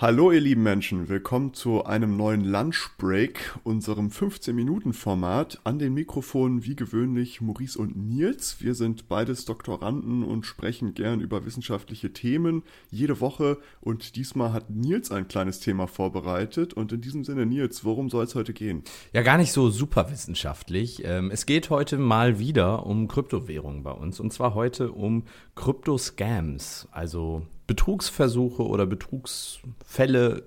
Hallo ihr lieben Menschen, willkommen zu einem neuen Lunchbreak, unserem 15-Minuten-Format. An den Mikrofonen wie gewöhnlich Maurice und Nils. Wir sind beides Doktoranden und sprechen gern über wissenschaftliche Themen jede Woche. Und diesmal hat Nils ein kleines Thema vorbereitet. Und in diesem Sinne, Nils, worum soll es heute gehen? Ja, gar nicht so super wissenschaftlich. Ähm, es geht heute mal wieder um Kryptowährungen bei uns. Und zwar heute um Kryptoscams, also Betrugsversuche oder Betrugsfälle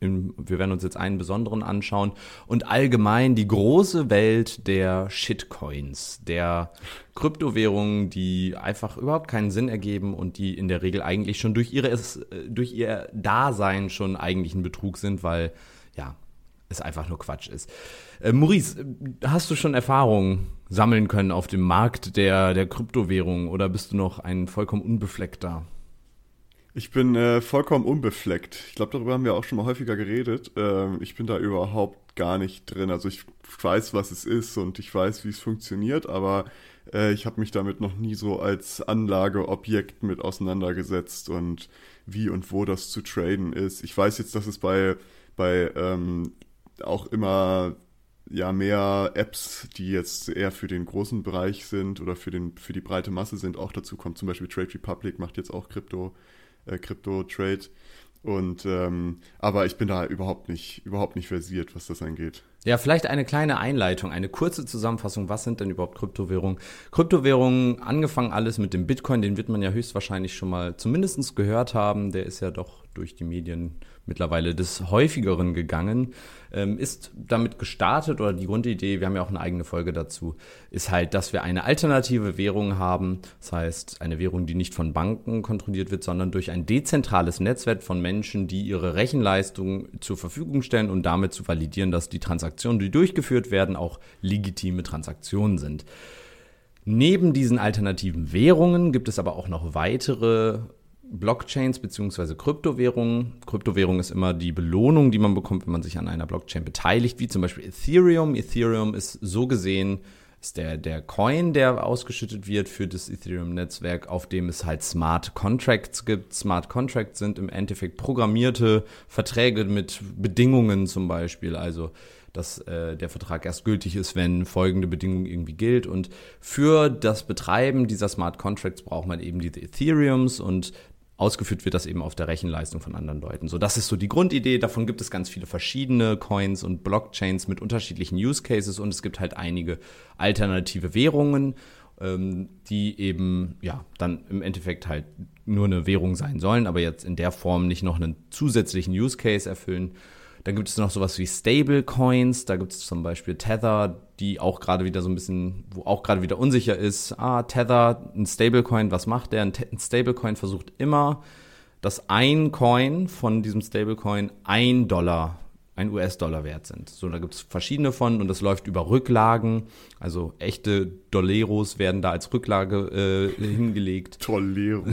wir werden uns jetzt einen besonderen anschauen und allgemein die große Welt der Shitcoins, der Kryptowährungen, die einfach überhaupt keinen Sinn ergeben und die in der Regel eigentlich schon durch ihre durch ihr Dasein schon eigentlich ein Betrug sind, weil ja, es einfach nur Quatsch ist. Äh, Maurice, hast du schon Erfahrungen sammeln können auf dem Markt der der Kryptowährungen oder bist du noch ein vollkommen unbefleckter? Ich bin äh, vollkommen unbefleckt. Ich glaube, darüber haben wir auch schon mal häufiger geredet. Ähm, ich bin da überhaupt gar nicht drin. Also ich weiß, was es ist und ich weiß, wie es funktioniert, aber äh, ich habe mich damit noch nie so als Anlageobjekt mit auseinandergesetzt und wie und wo das zu traden ist. Ich weiß jetzt, dass es bei, bei ähm, auch immer ja mehr Apps, die jetzt eher für den großen Bereich sind oder für den für die breite Masse sind, auch dazu kommt. Zum Beispiel Trade Republic macht jetzt auch Krypto äh, Crypto-Trade. Und ähm, aber ich bin da überhaupt nicht, überhaupt nicht versiert, was das angeht. Ja, vielleicht eine kleine Einleitung, eine kurze Zusammenfassung. Was sind denn überhaupt Kryptowährungen? Kryptowährungen, angefangen alles mit dem Bitcoin, den wird man ja höchstwahrscheinlich schon mal zumindest gehört haben. Der ist ja doch durch die Medien mittlerweile des häufigeren gegangen, ähm, ist damit gestartet oder die Grundidee, wir haben ja auch eine eigene Folge dazu, ist halt, dass wir eine alternative Währung haben. Das heißt, eine Währung, die nicht von Banken kontrolliert wird, sondern durch ein dezentrales Netzwerk von Menschen, die ihre Rechenleistung zur Verfügung stellen und damit zu validieren, dass die Transaktionen, die durchgeführt werden, auch legitime Transaktionen sind. Neben diesen alternativen Währungen gibt es aber auch noch weitere Blockchains beziehungsweise Kryptowährungen. Kryptowährung ist immer die Belohnung, die man bekommt, wenn man sich an einer Blockchain beteiligt, wie zum Beispiel Ethereum. Ethereum ist so gesehen ist der, der Coin, der ausgeschüttet wird für das Ethereum-Netzwerk, auf dem es halt Smart Contracts gibt. Smart Contracts sind im Endeffekt programmierte Verträge mit Bedingungen zum Beispiel. Also dass äh, der Vertrag erst gültig ist, wenn folgende Bedingung irgendwie gilt. Und für das Betreiben dieser Smart Contracts braucht man eben diese Ethereums und Ausgeführt wird das eben auf der Rechenleistung von anderen Leuten. So, das ist so die Grundidee. Davon gibt es ganz viele verschiedene Coins und Blockchains mit unterschiedlichen Use Cases und es gibt halt einige alternative Währungen, ähm, die eben, ja, dann im Endeffekt halt nur eine Währung sein sollen, aber jetzt in der Form nicht noch einen zusätzlichen Use Case erfüllen. Dann gibt es noch sowas wie Stablecoins. Da gibt es zum Beispiel Tether, die auch gerade wieder so ein bisschen, wo auch gerade wieder unsicher ist. Ah, Tether, ein Stablecoin, was macht der? Ein, Stablecoin versucht immer, dass ein Coin von diesem Stablecoin ein Dollar ein US-Dollar wert sind. So, da gibt es verschiedene von und das läuft über Rücklagen. Also echte Dolleros werden da als Rücklage äh, hingelegt. Dolleros.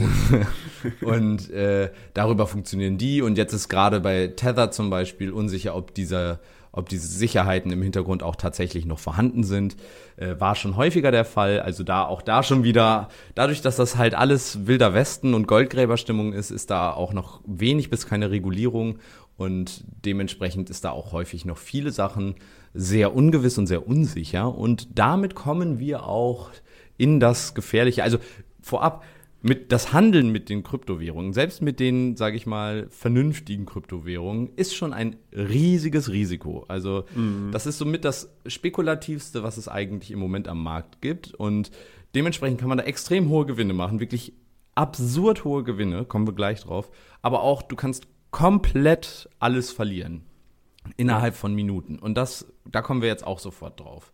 und äh, darüber funktionieren die. Und jetzt ist gerade bei Tether zum Beispiel unsicher, ob dieser ob diese Sicherheiten im Hintergrund auch tatsächlich noch vorhanden sind, äh, war schon häufiger der Fall. Also da auch da schon wieder, dadurch, dass das halt alles wilder Westen und Goldgräberstimmung ist, ist da auch noch wenig bis keine Regulierung und dementsprechend ist da auch häufig noch viele Sachen sehr ungewiss und sehr unsicher. Und damit kommen wir auch in das Gefährliche. Also vorab, mit das Handeln mit den Kryptowährungen, selbst mit den, sage ich mal, vernünftigen Kryptowährungen, ist schon ein riesiges Risiko. Also mhm. das ist somit das spekulativste, was es eigentlich im Moment am Markt gibt. Und dementsprechend kann man da extrem hohe Gewinne machen, wirklich absurd hohe Gewinne, kommen wir gleich drauf. Aber auch, du kannst komplett alles verlieren. Innerhalb von Minuten. Und das, da kommen wir jetzt auch sofort drauf.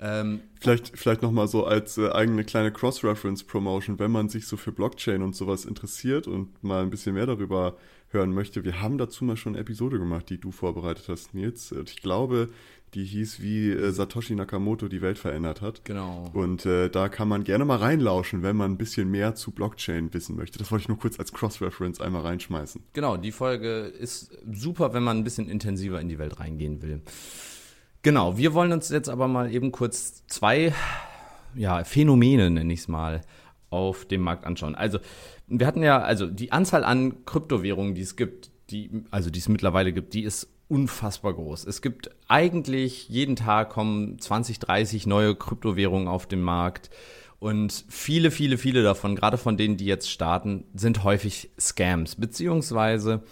Ähm, vielleicht vielleicht nochmal so als äh, eigene kleine Cross-Reference-Promotion, wenn man sich so für Blockchain und sowas interessiert und mal ein bisschen mehr darüber hören möchte. Wir haben dazu mal schon eine Episode gemacht, die du vorbereitet hast, Nils. Ich glaube, die hieß, wie äh, Satoshi Nakamoto die Welt verändert hat. Genau. Und äh, da kann man gerne mal reinlauschen, wenn man ein bisschen mehr zu Blockchain wissen möchte. Das wollte ich nur kurz als Cross-Reference einmal reinschmeißen. Genau, die Folge ist super, wenn man ein bisschen intensiver in die Welt reingehen will. Genau, wir wollen uns jetzt aber mal eben kurz zwei ja, Phänomene, nenne ich es mal, auf dem Markt anschauen. Also, wir hatten ja, also die Anzahl an Kryptowährungen, die es gibt, die, also die es mittlerweile gibt, die ist unfassbar groß. Es gibt eigentlich jeden Tag kommen 20, 30 neue Kryptowährungen auf den Markt. Und viele, viele, viele davon, gerade von denen, die jetzt starten, sind häufig Scams, beziehungsweise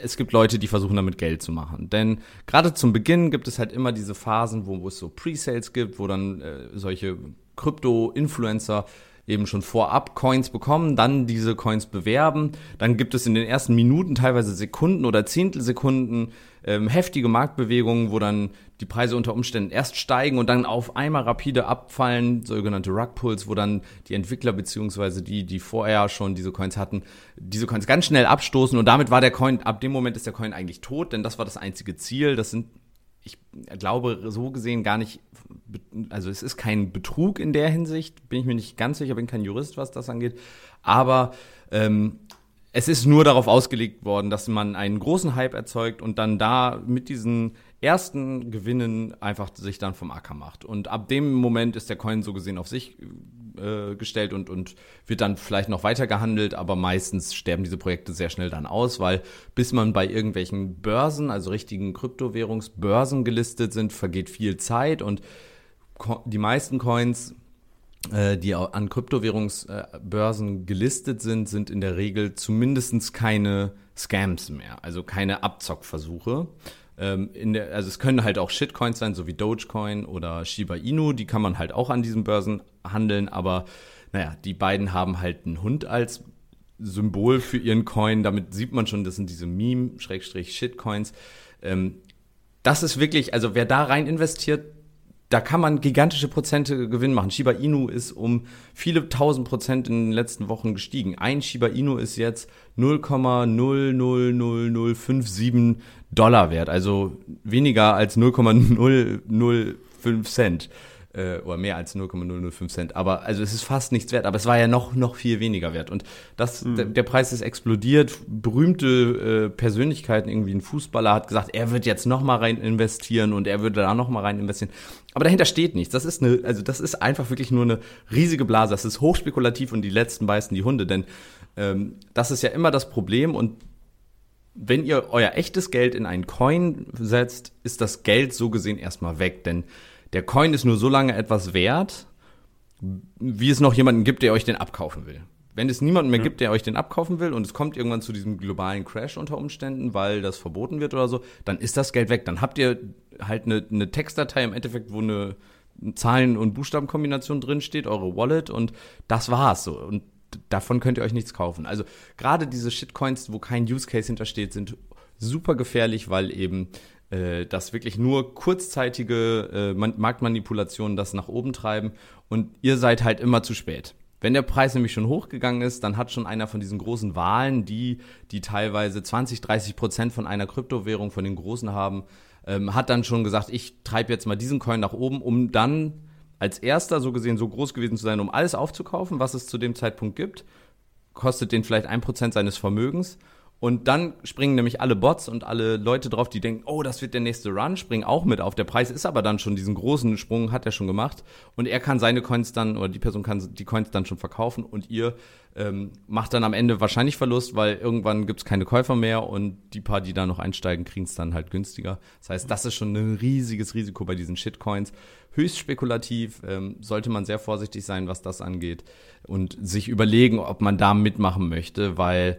es gibt Leute, die versuchen damit Geld zu machen. Denn gerade zum Beginn gibt es halt immer diese Phasen, wo, wo es so Pre-Sales gibt, wo dann äh, solche Krypto-Influencer eben schon vorab Coins bekommen, dann diese Coins bewerben. Dann gibt es in den ersten Minuten, teilweise Sekunden oder Zehntelsekunden, ähm, heftige Marktbewegungen, wo dann die Preise unter Umständen erst steigen und dann auf einmal rapide abfallen, sogenannte Rug Pulls, wo dann die Entwickler beziehungsweise die, die vorher schon diese Coins hatten, diese Coins ganz schnell abstoßen und damit war der Coin, ab dem Moment ist der Coin eigentlich tot, denn das war das einzige Ziel. Das sind ich glaube, so gesehen gar nicht, also es ist kein Betrug in der Hinsicht, bin ich mir nicht ganz sicher, bin kein Jurist, was das angeht, aber ähm, es ist nur darauf ausgelegt worden, dass man einen großen Hype erzeugt und dann da mit diesen ersten Gewinnen einfach sich dann vom Acker macht. Und ab dem Moment ist der Coin so gesehen auf sich äh, gestellt und, und wird dann vielleicht noch weiter gehandelt, aber meistens sterben diese Projekte sehr schnell dann aus, weil bis man bei irgendwelchen Börsen, also richtigen Kryptowährungsbörsen gelistet sind, vergeht viel Zeit und die meisten Coins äh, die an Kryptowährungsbörsen gelistet sind, sind in der Regel zumindest keine Scams mehr, also keine Abzockversuche. Ähm, der, also es können halt auch Shitcoins sein, so wie Dogecoin oder Shiba Inu, die kann man halt auch an diesen Börsen handeln, aber naja, die beiden haben halt einen Hund als Symbol für ihren Coin. Damit sieht man schon, das sind diese Meme-Shitcoins. Ähm, das ist wirklich, also wer da rein investiert, da kann man gigantische Prozente Gewinn machen. Shiba Inu ist um viele tausend Prozent in den letzten Wochen gestiegen. Ein Shiba Inu ist jetzt 0,00057 Dollar wert, also weniger als 0,005 Cent äh, oder mehr als 0,005 Cent. Aber also es ist fast nichts wert, aber es war ja noch noch viel weniger wert und das mhm. der, der, Preis ist explodiert. Berühmte äh, Persönlichkeiten, irgendwie ein Fußballer hat gesagt, er wird jetzt noch mal rein investieren und er würde da noch mal rein investieren. Aber dahinter steht nichts. Das ist eine also das ist einfach wirklich nur eine riesige Blase. Das ist hochspekulativ und die letzten beißen die Hunde, denn ähm, das ist ja immer das Problem und wenn ihr euer echtes Geld in einen Coin setzt, ist das Geld so gesehen erstmal weg, denn der Coin ist nur so lange etwas wert, wie es noch jemanden gibt, der euch den abkaufen will. Wenn es niemanden mehr ja. gibt, der euch den abkaufen will und es kommt irgendwann zu diesem globalen Crash unter Umständen, weil das verboten wird oder so, dann ist das Geld weg. Dann habt ihr halt eine, eine Textdatei im Endeffekt, wo eine Zahlen- und Buchstabenkombination drin steht, eure Wallet und das war's so. Und davon könnt ihr euch nichts kaufen. Also gerade diese Shitcoins, wo kein Use Case hintersteht, sind super gefährlich, weil eben dass wirklich nur kurzzeitige äh, Marktmanipulationen das nach oben treiben und ihr seid halt immer zu spät. Wenn der Preis nämlich schon hochgegangen ist, dann hat schon einer von diesen großen Wahlen, die, die teilweise 20, 30 Prozent von einer Kryptowährung, von den großen haben, ähm, hat dann schon gesagt, ich treibe jetzt mal diesen Coin nach oben, um dann als erster so gesehen so groß gewesen zu sein, um alles aufzukaufen, was es zu dem Zeitpunkt gibt. Kostet den vielleicht ein Prozent seines Vermögens und dann springen nämlich alle Bots und alle Leute drauf, die denken, oh, das wird der nächste Run, springen auch mit auf. Der Preis ist aber dann schon diesen großen Sprung, hat er schon gemacht. Und er kann seine Coins dann, oder die Person kann die Coins dann schon verkaufen und ihr ähm, macht dann am Ende wahrscheinlich Verlust, weil irgendwann gibt's keine Käufer mehr und die paar, die da noch einsteigen, kriegen es dann halt günstiger. Das heißt, das ist schon ein riesiges Risiko bei diesen Shitcoins. Höchst spekulativ, ähm, sollte man sehr vorsichtig sein, was das angeht und sich überlegen, ob man da mitmachen möchte, weil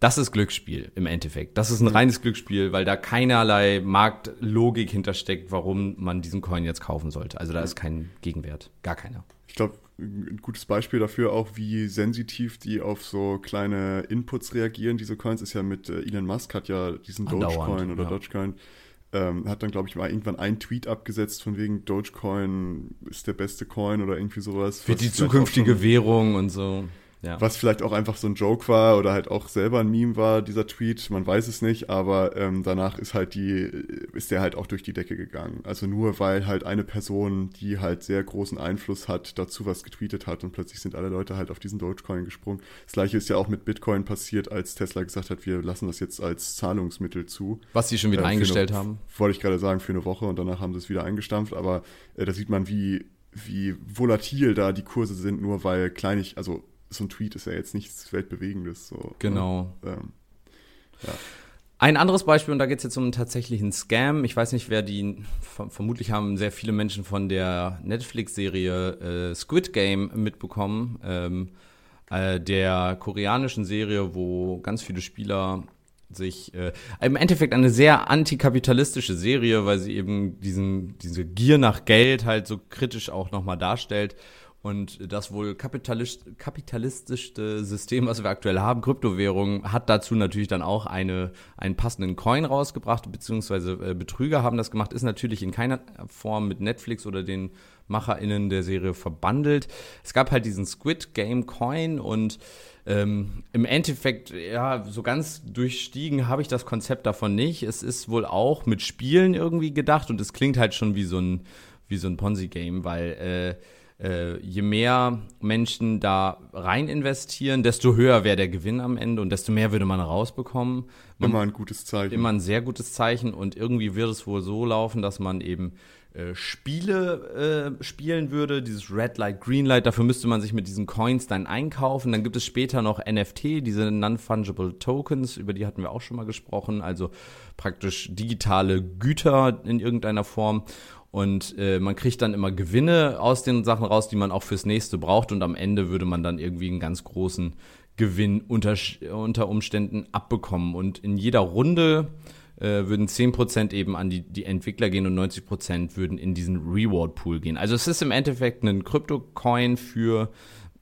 das ist Glücksspiel im Endeffekt. Das ist ein reines Glücksspiel, weil da keinerlei Marktlogik hintersteckt, warum man diesen Coin jetzt kaufen sollte. Also da ist kein Gegenwert. Gar keiner. Ich glaube, ein gutes Beispiel dafür auch, wie sensitiv die auf so kleine Inputs reagieren. Diese Coins ist ja mit äh, Elon Musk hat ja diesen Dogecoin oder ja. Dogecoin ähm, hat dann, glaube ich, mal irgendwann einen Tweet abgesetzt von wegen Dogecoin ist der beste Coin oder irgendwie sowas. Wird die zukünftige Währung und so. Ja. Was vielleicht auch einfach so ein Joke war oder halt auch selber ein Meme war, dieser Tweet, man weiß es nicht, aber ähm, danach ist halt die, ist der halt auch durch die Decke gegangen. Also nur weil halt eine Person, die halt sehr großen Einfluss hat, dazu was getweetet hat und plötzlich sind alle Leute halt auf diesen Dogecoin gesprungen. Das gleiche ist ja auch mit Bitcoin passiert, als Tesla gesagt hat, wir lassen das jetzt als Zahlungsmittel zu. Was sie schon wieder äh, eingestellt eine, haben. Wollte ich gerade sagen, für eine Woche und danach haben sie es wieder eingestampft, aber äh, da sieht man, wie wie volatil da die Kurse sind, nur weil kleinig, also so ein Tweet ist ja jetzt nichts Weltbewegendes. So, ne? genau. Ähm, ja. Ein anderes Beispiel, und da geht es jetzt um einen tatsächlichen Scam. Ich weiß nicht, wer die, vermutlich haben sehr viele Menschen von der Netflix-Serie äh, Squid Game mitbekommen. Ähm, äh, der koreanischen Serie, wo ganz viele Spieler sich äh, im Endeffekt eine sehr antikapitalistische Serie, weil sie eben diesen diese Gier nach Geld halt so kritisch auch nochmal darstellt und das wohl kapitalist, kapitalistischste System, was wir aktuell haben, Kryptowährungen, hat dazu natürlich dann auch eine, einen passenden Coin rausgebracht, beziehungsweise äh, Betrüger haben das gemacht, ist natürlich in keiner Form mit Netflix oder den MacherInnen der Serie verbandelt. Es gab halt diesen Squid Game Coin und ähm, im Endeffekt, ja, so ganz durchstiegen habe ich das Konzept davon nicht. Es ist wohl auch mit Spielen irgendwie gedacht und es klingt halt schon wie so ein, wie so ein Ponzi-Game, weil äh, äh, je mehr Menschen da rein investieren, desto höher wäre der Gewinn am Ende und desto mehr würde man rausbekommen. Man, immer ein gutes Zeichen. Immer ein sehr gutes Zeichen und irgendwie wird es wohl so laufen, dass man eben äh, Spiele äh, spielen würde, dieses Red Light, Green Light, dafür müsste man sich mit diesen Coins dann einkaufen. Dann gibt es später noch NFT, diese Non-Fungible Tokens, über die hatten wir auch schon mal gesprochen, also praktisch digitale Güter in irgendeiner Form. Und äh, man kriegt dann immer Gewinne aus den Sachen raus, die man auch fürs nächste braucht. Und am Ende würde man dann irgendwie einen ganz großen Gewinn unter, unter Umständen abbekommen. Und in jeder Runde äh, würden 10% eben an die, die Entwickler gehen und 90% würden in diesen Reward Pool gehen. Also es ist im Endeffekt ein Krypto-Coin für,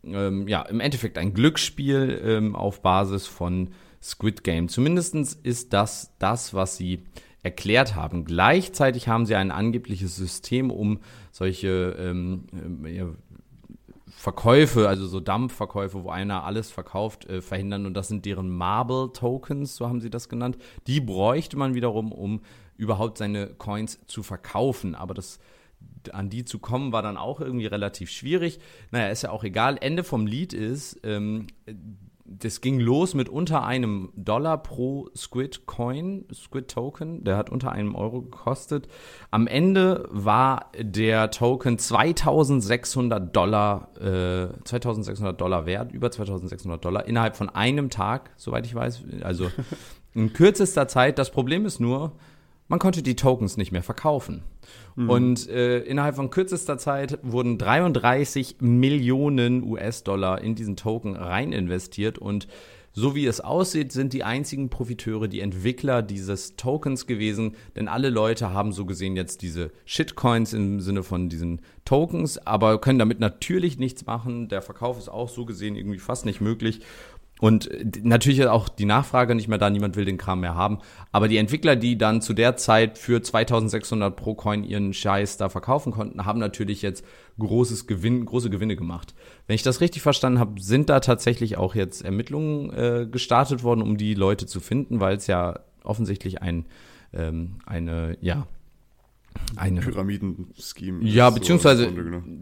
ähm, ja, im Endeffekt ein Glücksspiel ähm, auf Basis von Squid Game. Zumindestens ist das das, was sie erklärt haben. Gleichzeitig haben sie ein angebliches System, um solche ähm, äh, Verkäufe, also so Dampfverkäufe, wo einer alles verkauft, äh, verhindern. Und das sind deren Marble Tokens, so haben sie das genannt. Die bräuchte man wiederum, um überhaupt seine Coins zu verkaufen. Aber das an die zu kommen, war dann auch irgendwie relativ schwierig. Naja, ist ja auch egal. Ende vom Lied ist, ähm, das ging los mit unter einem Dollar pro Squid Coin, Squid Token. Der hat unter einem Euro gekostet. Am Ende war der Token 2600 Dollar, äh, 2600 Dollar wert, über 2600 Dollar innerhalb von einem Tag, soweit ich weiß. Also in kürzester Zeit. Das Problem ist nur, man konnte die Tokens nicht mehr verkaufen. Mhm. Und äh, innerhalb von kürzester Zeit wurden 33 Millionen US-Dollar in diesen Token rein investiert und so wie es aussieht, sind die einzigen Profiteure die Entwickler dieses Tokens gewesen, denn alle Leute haben so gesehen jetzt diese Shitcoins im Sinne von diesen Tokens, aber können damit natürlich nichts machen. Der Verkauf ist auch so gesehen irgendwie fast nicht möglich. Und äh, natürlich ist auch die Nachfrage nicht mehr da, niemand will den Kram mehr haben. Aber die Entwickler, die dann zu der Zeit für 2600 pro Coin ihren Scheiß da verkaufen konnten, haben natürlich jetzt großes Gewinn, große Gewinne gemacht. Wenn ich das richtig verstanden habe, sind da tatsächlich auch jetzt Ermittlungen äh, gestartet worden, um die Leute zu finden, weil es ja offensichtlich ein, ähm, eine, ja, eine Pyramiden-Scheme. Ja, beziehungsweise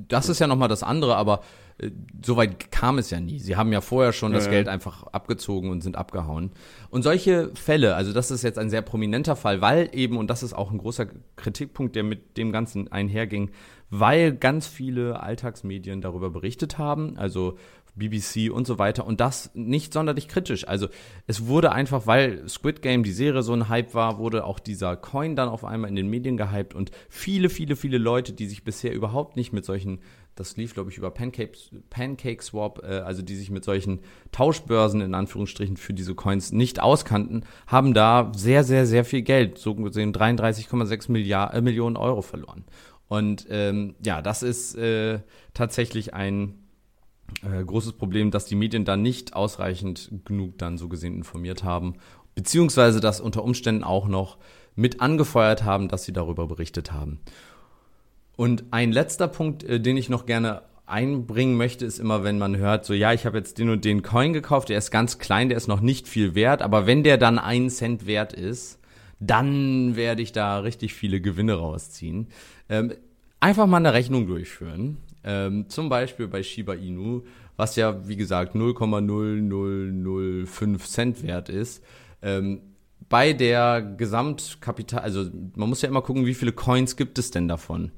das ist ja nochmal das andere, aber äh, soweit kam es ja nie. Sie haben ja vorher schon ja, das ja. Geld einfach abgezogen und sind abgehauen. Und solche Fälle, also das ist jetzt ein sehr prominenter Fall, weil eben, und das ist auch ein großer Kritikpunkt, der mit dem Ganzen einherging, weil ganz viele Alltagsmedien darüber berichtet haben, also BBC und so weiter und das nicht sonderlich kritisch. Also es wurde einfach, weil Squid Game die Serie so ein Hype war, wurde auch dieser Coin dann auf einmal in den Medien gehypt und viele, viele, viele Leute, die sich bisher überhaupt nicht mit solchen das lief, glaube ich, über Pancake, Pancake Swap, äh, also die sich mit solchen Tauschbörsen in Anführungsstrichen für diese Coins nicht auskannten, haben da sehr, sehr, sehr viel Geld, so gesehen 33,6 äh, Millionen Euro verloren. Und ähm, ja, das ist äh, tatsächlich ein äh, großes Problem, dass die Medien da nicht ausreichend genug dann so gesehen informiert haben beziehungsweise das unter Umständen auch noch mit angefeuert haben, dass sie darüber berichtet haben. Und ein letzter Punkt, äh, den ich noch gerne einbringen möchte, ist immer, wenn man hört, so ja, ich habe jetzt den und den Coin gekauft, der ist ganz klein, der ist noch nicht viel wert, aber wenn der dann einen Cent wert ist, dann werde ich da richtig viele Gewinne rausziehen. Ähm, einfach mal eine Rechnung durchführen. Ähm, zum Beispiel bei Shiba Inu, was ja, wie gesagt, 0,0005 Cent wert ist. Ähm, bei der Gesamtkapital, also man muss ja immer gucken, wie viele Coins gibt es denn davon.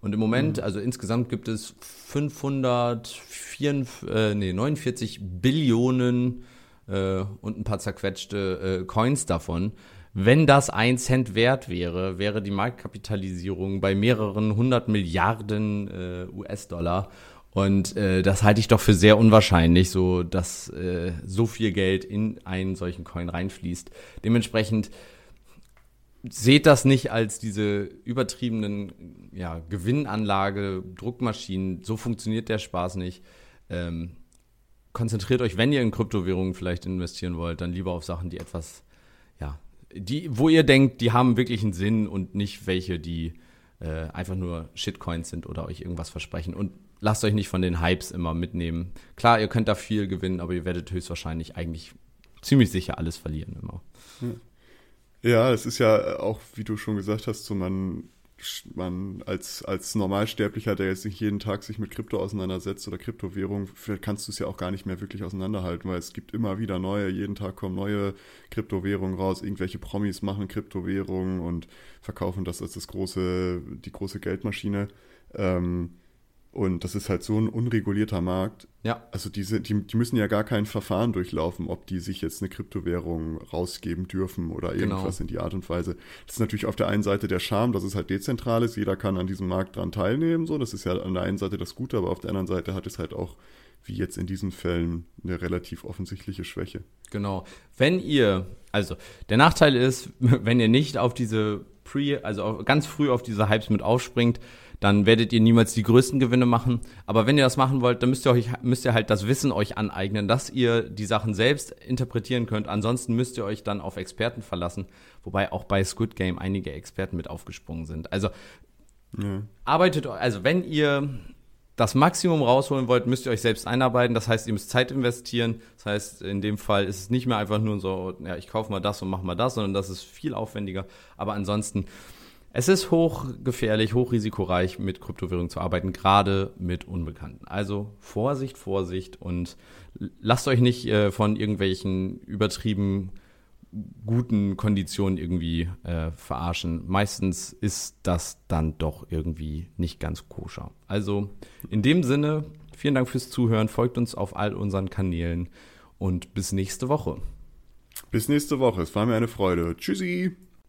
Und im Moment, mhm. also insgesamt gibt es 549 äh, nee, 49 Billionen äh, und ein paar zerquetschte äh, Coins davon. Wenn das ein Cent wert wäre, wäre die Marktkapitalisierung bei mehreren hundert Milliarden äh, US-Dollar. Und äh, das halte ich doch für sehr unwahrscheinlich, so dass äh, so viel Geld in einen solchen Coin reinfließt. Dementsprechend seht das nicht als diese übertriebenen ja, Gewinnanlage, Druckmaschinen. So funktioniert der Spaß nicht. Ähm, konzentriert euch, wenn ihr in Kryptowährungen vielleicht investieren wollt, dann lieber auf Sachen, die etwas ja, die, wo ihr denkt, die haben wirklich einen Sinn und nicht welche, die äh, einfach nur Shitcoins sind oder euch irgendwas versprechen. Und lasst euch nicht von den Hypes immer mitnehmen. Klar, ihr könnt da viel gewinnen, aber ihr werdet höchstwahrscheinlich eigentlich ziemlich sicher alles verlieren immer. Ja, es ist ja auch, wie du schon gesagt hast, so man man als, als Normalsterblicher, der jetzt nicht jeden Tag sich mit Krypto auseinandersetzt oder Kryptowährung, kannst du es ja auch gar nicht mehr wirklich auseinanderhalten, weil es gibt immer wieder neue, jeden Tag kommen neue Kryptowährungen raus, irgendwelche Promis machen Kryptowährungen und verkaufen das als das große, die große Geldmaschine. Ähm, und das ist halt so ein unregulierter Markt. Ja. Also diese, die, die müssen ja gar kein Verfahren durchlaufen, ob die sich jetzt eine Kryptowährung rausgeben dürfen oder genau. irgendwas genau. in die Art und Weise. Das ist natürlich auf der einen Seite der Charme, dass es halt dezentral ist, jeder kann an diesem Markt dran teilnehmen, so. Das ist ja an der einen Seite das Gute, aber auf der anderen Seite hat es halt auch, wie jetzt in diesen Fällen, eine relativ offensichtliche Schwäche. Genau. Wenn ihr, also der Nachteil ist, wenn ihr nicht auf diese Pre, also ganz früh auf diese Hypes mit aufspringt, dann werdet ihr niemals die größten Gewinne machen. Aber wenn ihr das machen wollt, dann müsst ihr euch, müsst ihr halt das Wissen euch aneignen, dass ihr die Sachen selbst interpretieren könnt. Ansonsten müsst ihr euch dann auf Experten verlassen, wobei auch bei Squid Game einige Experten mit aufgesprungen sind. Also ja. arbeitet, also wenn ihr das Maximum rausholen wollt, müsst ihr euch selbst einarbeiten. Das heißt, ihr müsst Zeit investieren. Das heißt, in dem Fall ist es nicht mehr einfach nur so, ja, ich kaufe mal das und mach mal das, sondern das ist viel aufwendiger. Aber ansonsten es ist hochgefährlich, hochrisikoreich, mit Kryptowährungen zu arbeiten, gerade mit Unbekannten. Also Vorsicht, Vorsicht und lasst euch nicht äh, von irgendwelchen übertrieben guten Konditionen irgendwie äh, verarschen. Meistens ist das dann doch irgendwie nicht ganz koscher. Also in dem Sinne, vielen Dank fürs Zuhören, folgt uns auf all unseren Kanälen und bis nächste Woche. Bis nächste Woche, es war mir eine Freude. Tschüssi.